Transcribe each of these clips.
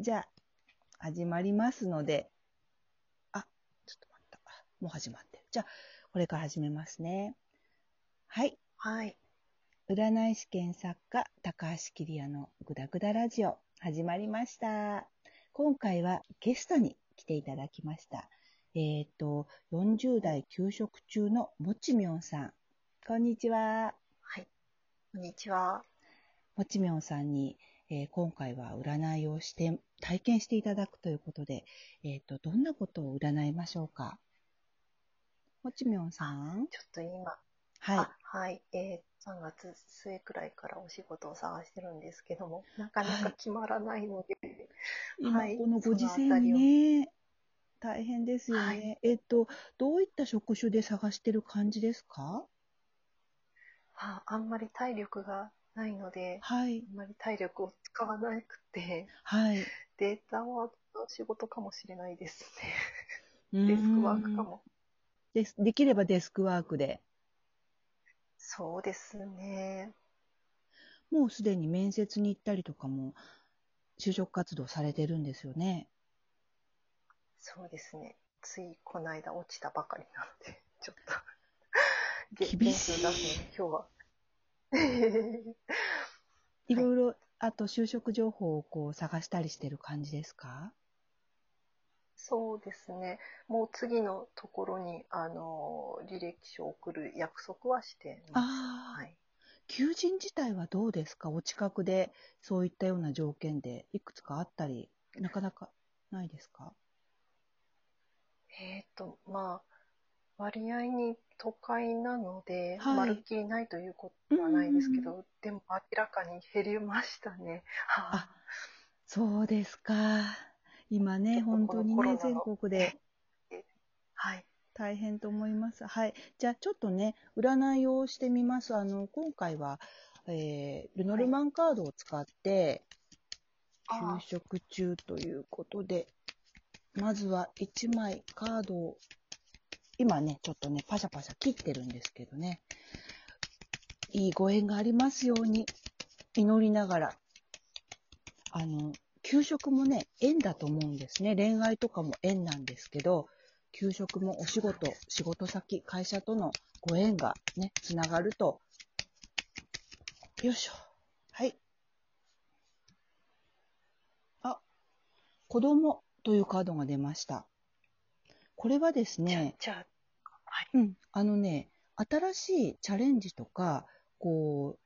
じゃあ、始まりますので、あ、ちょっと待った。もう始まってる。じゃあ、これから始めますね。はい。はい。占い師兼作家、高橋桐也のグダグダラジオ、始まりました。今回はゲストに来ていただきました。えっ、と、40代休職中のもちみょんさん。こんにちは。はい。こんにちは。もちみょんさんに、えー今回は占いをして、体験していただくということで、えっ、と、どんなことを占いましょうか？もちみょんさん。ちょっと今、はい。あ。はい。えー、3月末くらいからお仕事を探してるんですけども、なかなか決まらないので、今はい。このご時世にね、大変ですよね。はい。えっと、どういった職種で探してる感じですか？ああんまり体力がないので、はい。あんまり体力を使わなくて、はい。データは仕事かもしれないですね。デスクワークかも。です。できればデスクワークで。そうですね。もうすでに面接に行ったりとかも、就職活動されてるんですよね。そうですね。ついこの間落ちたばかりなので、ちょっとげ、厳しい今日は。いろいろ、あと就職情報をこう探したりしてる感じですか？そうですね。もう次のところに、あの、履歴書を送る約束はしてます。ああ、はい。求人自体はどうですか？お近くでそういったような条件でいくつかあったり、なかなかないですか？えっ、と、まあ、割合に都会なので、はいまるっきりないということはないですけうんど、でも明らかに減りましたね。はあ、そうですか。今ね、本当にね、全の国ではい。大変と思います。はい。じゃあ、ちょっとね、占いをしてみます。あの、今回は、えールノルマンカードを使って、あ休職中ということで、まずは1枚カードを、今ね、ちょっとね、パシャパシャ切ってるんですけどね、いいご縁がありますように祈りながら、あの、給食もね、縁だと思うんですね。恋愛とかも縁なんですけど、給食もお仕事、仕事先、会社とのご縁がね、つながると、よいしょ。はい。あ、子供というカードが出ました。これはですね、じゃあ、はい。うん、あのね、新しいチャレンジとか、こう、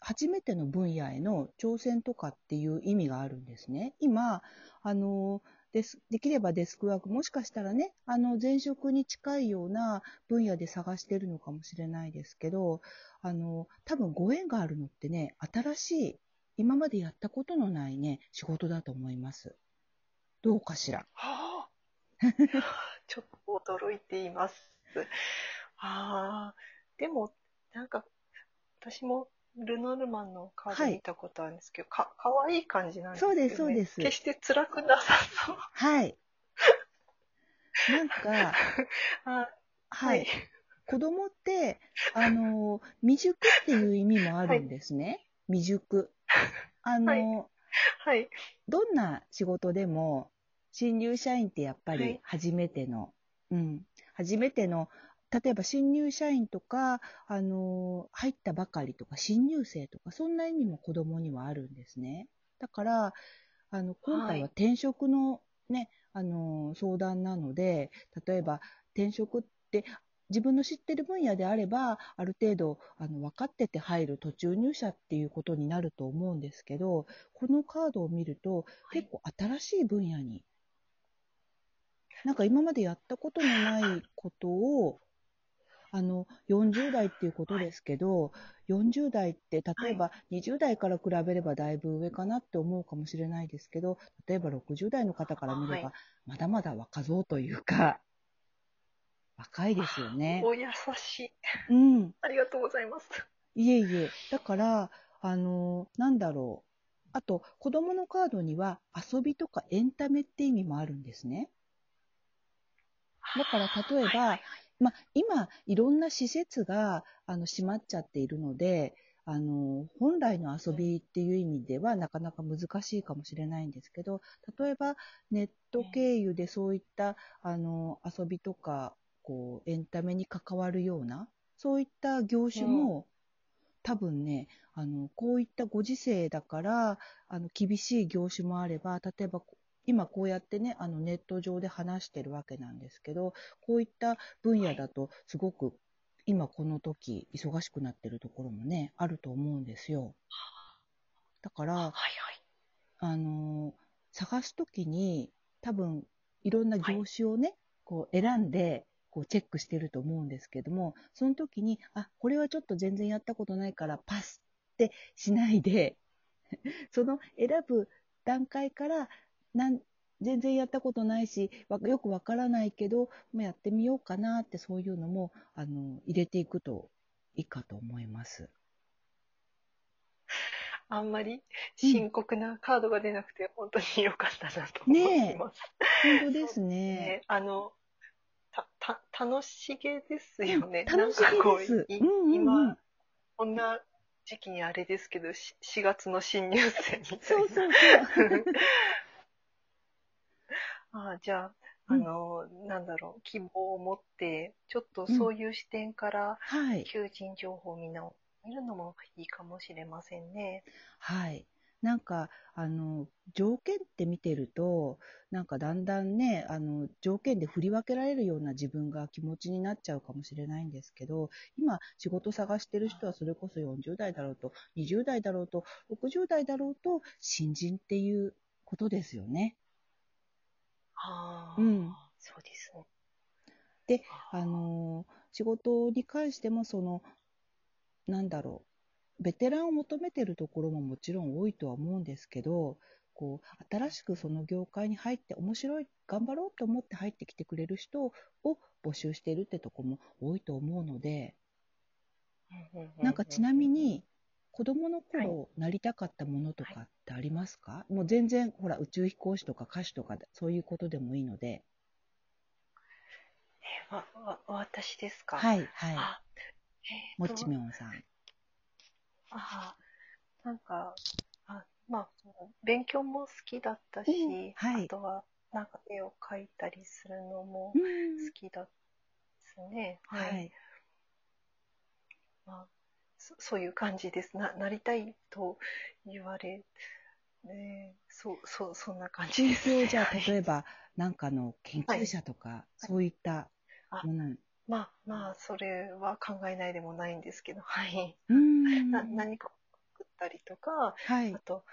初めての分野への挑戦とかっていう意味があるんですね。今、あの、ですできればデスクワーク、もしかしたらね、あの、前職に近いような分野で探してるのかもしれないですけど、あの、多分ご縁があるのってね、新しい、今までやったことのないね、仕事だと思います。どうかしら。はあ、ちょっと驚いています。ああ、でも、なんか、私もルノルマンのカー見たことあるんですけど、か、かわいい感じなんですそうで。すそうです決して辛くなさそう。はい。なんか、あはい。。子供って、あの、未熟っていう意味もあるんですね。未熟。あの、はいはい。どんな仕事でも、新入社員ってやっぱりはい。初めての、うん、初めての、例えば新入社員とか、あの、入ったばかりとか、新入生とか、そんな意味も子供にはあるんですね。だから、あの、今回は転職のね、あの、相談なので、例えば転職って、自分の知ってる分野であれば、ある程度あの分かってて入る途中入社っていうことになると思うんですけど、このカードを見ると、はい。結構新しい分野に、なんか今までやったことのないことを、あの、40代っていうことですけど、40代って例えば20代から比べればだいぶ上かなって思うかもしれないですけど、例えば60代の方から見ればは、まだまだ若造というか、若いですよね。お優しい。うん。ありがとうございます。いえいえ。だから、あの、なんだろう。あと、子供のカードには遊びとかエンタメって意味もあるんですね。だから、例えば、はいはいはい。まあ、今、いろんな施設があの閉まっちゃっているので、あの、本来の遊びっていう意味ではなかなか難しいかもしれないんですけど、例えばネット経由でそういった、あの、遊びとか、こう、エンタメに関わるような、そういった業種も、多分ね、あの、こういったご時世だから、あの、厳しい業種もあれば、例えば、今こうやってね、あの、ネット上で話してるわけなんですけど、こういった分野だと、すごく、今この時、忙しくなってるところもね、あると思うんですよ。だから、はいはい。あの、探すときに、多分、いろんな業種をね、こう選んで、こうチェックしてると思うんですけども、その時に、あ、これはちょっと全然やったことないからパスってしないで、その選ぶ段階から、なん全然やったことないし、わよくわからないけど、まあやってみようかなってそういうのも、あの、入れていくといいかと思います。あんまり深刻なカードが出なくて、本当に良かったなと思います。本当ですね。ねあの、た、た、楽しげですよね。うん楽しげです今、こんな時期にあれですけど、し4月の新入生みたいな。そうそうそう。ああじゃあ、あうんの、なんだろう、希望を持って、ちょっとそういう視点から、はい。求人情報を見な見るのもいいかもしれませんね。はい。なんか、あの、条件って見てると、なんかだんだんね、あの、条件で振り分けられるような自分が気持ちになっちゃうかもしれないんですけど、今、仕事探してる人はそれこそ40代だろうと、20代だろうと、60代だろうと、新人っていうことですよね。ああ、うん。そうですね。で、あの仕事に関しても、その、なんだろう、ベテランを求めてるところももちろん多いとは思うんですけど、こう、新しくその業界に入って面白い、頑張ろうと思って入ってきてくれる人を募集しているってとこも多いと思うので、なんかちなみ、に、子供の頃なりたかったものとかってありますか、もう全然、ほら、宇宙飛行士とか歌手とか、そういうことでもいいので。えわわ私ですか？はい、はい。あえもーとちみょんさん。あーなんか、あまあ、勉強も好きだったし、うんはいあとは、なんか絵を描いたりするのも好うんきだですね。はい。まあ、そそういう感じです。な、なりたいと言われ、ね、そう、そう、そんな感じ研です、究じゃあ、はい例えば、なんかの研究者とか、そういったあもの。まあ、まあ、それは考えないでもないんですけど、はい。うーん。な何か作ったりとか、はいあ。と、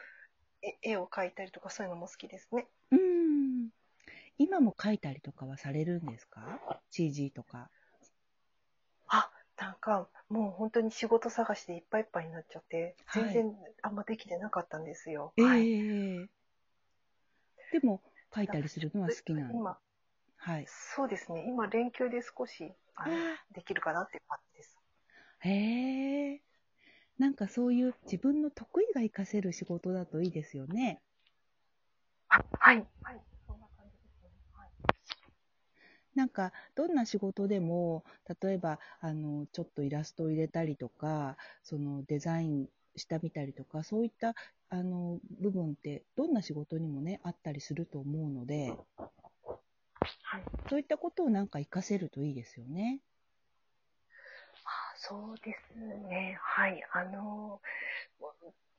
え絵を描いたりとか、そういうのも好きですね。うーん。今も書いたりとかはされるんですか ?CG とか。あ、なんか、もう本当に仕事探しでいっぱいいっぱいになっちゃって、はい全然あんまできてなかったんですよ。ええはい。でも、書いたりするのは好きなの。今、はい。そうですね。今、連休で少し、あできるかなって感じです。へえ。なんかそういう自分の得意が活かせる仕事だといいですよね。あ、はい。はい。そんな感じですね。はい。なんか、どんな仕事でも、例えば、あの、ちょっとイラストを入れたりとか、そのデザインしたみたりとか、そういった、あの、部分って、どんな仕事にもね、あったりすると思うので、はい。そういったことをなんか活かせるといいですよね。あそうですね。はい。あの、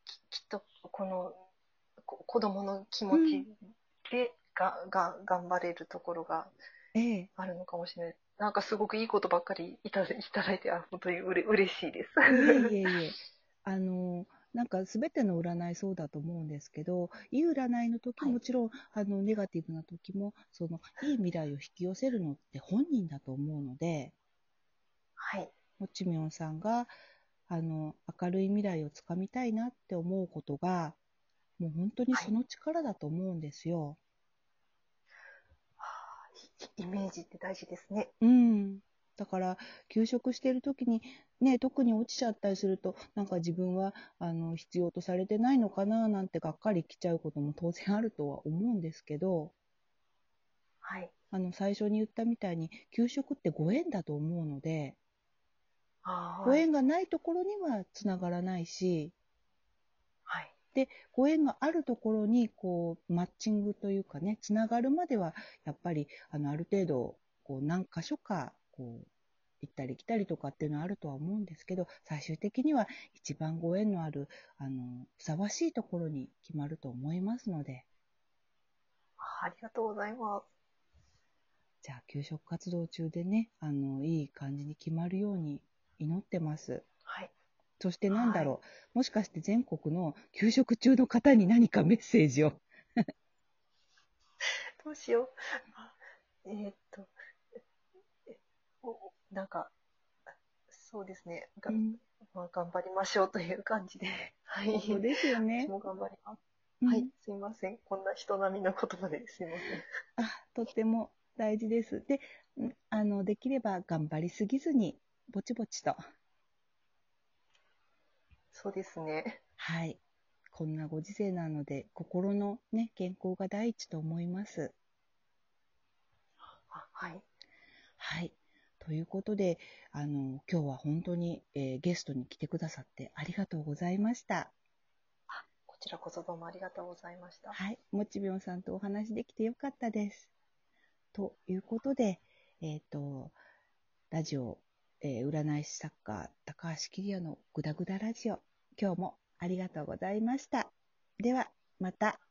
ききっと、この、こ子供の気持ちで、が、が、頑張れるところがええ。あるのかもしれない。なんかすごくいいことばっかりいただいただいて、あ本当にうれ嬉しいです。いえいえいえ。あの、なんか全ての占いそうだと思うんですけど、いい占いの時はいもちろん、あの、ネガティブな時も、その、いい未来を引き寄せるのって本人だと思うので、はい。もちみょんさんが、あの、明るい未来をつかみたいなって思うことが、もう本当にその力だと思うんですよ。はあイイメージって大事ですね。うん。だから、休職してる時に、ね、特に落ちちゃったりすると、なんか自分は、あの、必要とされてないのかな、なんてがっかり来ちゃうことも当然あるとは思うんですけど、はい。あの、最初に言ったみたいに、休職ってご縁だと思うので、ご縁がないところにはつながらないし、はい。ご縁があるところに、こう、マッチングというかね、つながるまでは、やっぱり、あの、ある程度、こう、何箇所か、こう、行ったり来たりとかっていうのはあるとは思うんですけど、最終的には一番ご縁のある、あの、ふさわしいところに決まると思いますので、ありがとうございます。じゃあ、給食活動中でね、あの、いい感じに決まるように祈ってます。はい。そしてなんだろう、もしかして全国の給食中の方に何かメッセージを。どうしよう。あえーっと、えおなんか、そうですね。がうんまあ、頑張りましょうという感じで。はい。そうですよね私。も頑張ります。うんはい。すいません。こんな人並みの言葉ですいません。あ、とっても大事です。で、んあの、できれば頑張りすぎずに、ぼちぼちと。そうですね。はい。こんなご時世なので、心のね、健康が第一と思います。あはい。はい。ということで、あの、今日は本当に、えーゲストに来てくださってありがとうございました。こちらこそどうもありがとうございました。はい。もちびょんさんとお話できてよかったです。ということで、えっ、と、ラジオ、えー占い師作家、高橋桐也のぐだぐだラジオ、今日もありがとうございました。では、また。